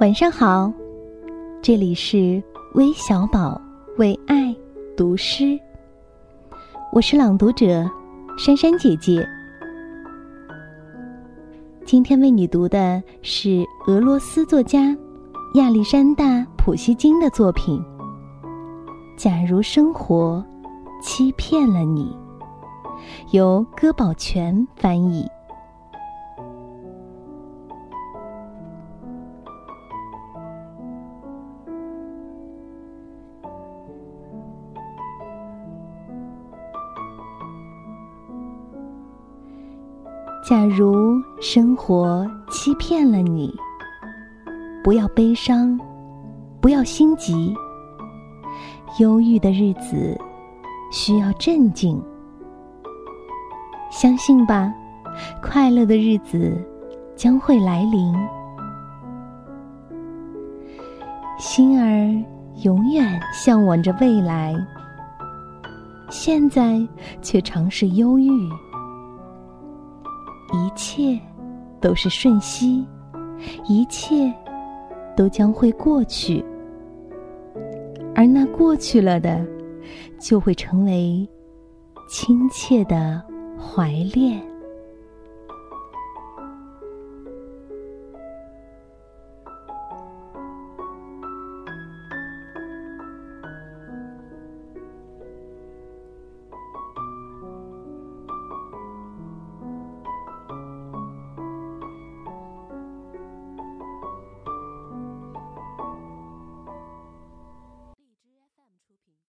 晚上好，这里是微小宝为爱读诗，我是朗读者珊珊姐姐。今天为你读的是俄罗斯作家亚历山大·普希金的作品《假如生活欺骗了你》，由歌宝全翻译。假如生活欺骗了你，不要悲伤，不要心急。忧郁的日子需要镇静，相信吧，快乐的日子将会来临。心儿永远向往着未来，现在却常是忧郁。一切都是瞬息，一切都将会过去，而那过去了的，就会成为亲切的怀恋。